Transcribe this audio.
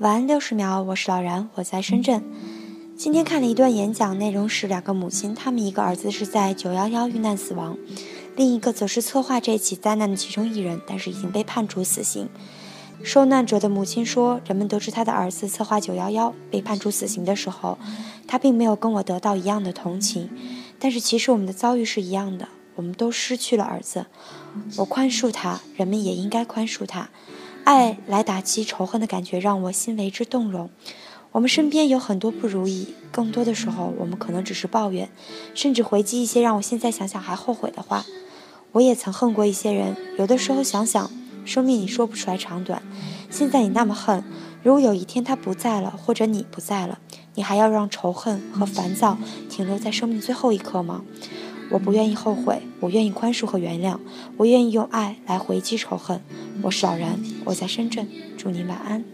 晚安六十秒，我是老然，我在深圳。今天看了一段演讲，内容是两个母亲，他们一个儿子是在九幺幺遇难死亡，另一个则是策划这起灾难的其中一人，但是已经被判处死刑。受难者的母亲说：“人们得知他的儿子策划九幺幺被判处死刑的时候，他并没有跟我得到一样的同情，但是其实我们的遭遇是一样的，我们都失去了儿子。我宽恕他，人们也应该宽恕他。”爱来打击仇恨的感觉让我心为之动容。我们身边有很多不如意，更多的时候我们可能只是抱怨，甚至回击一些让我现在想想还后悔的话。我也曾恨过一些人，有的时候想想，生命你说不出来长短。现在你那么恨，如果有一天他不在了，或者你不在了，你还要让仇恨和烦躁停留在生命最后一刻吗？我不愿意后悔，我愿意宽恕和原谅，我愿意用爱来回击仇恨。我是老然，我在深圳，祝您晚安。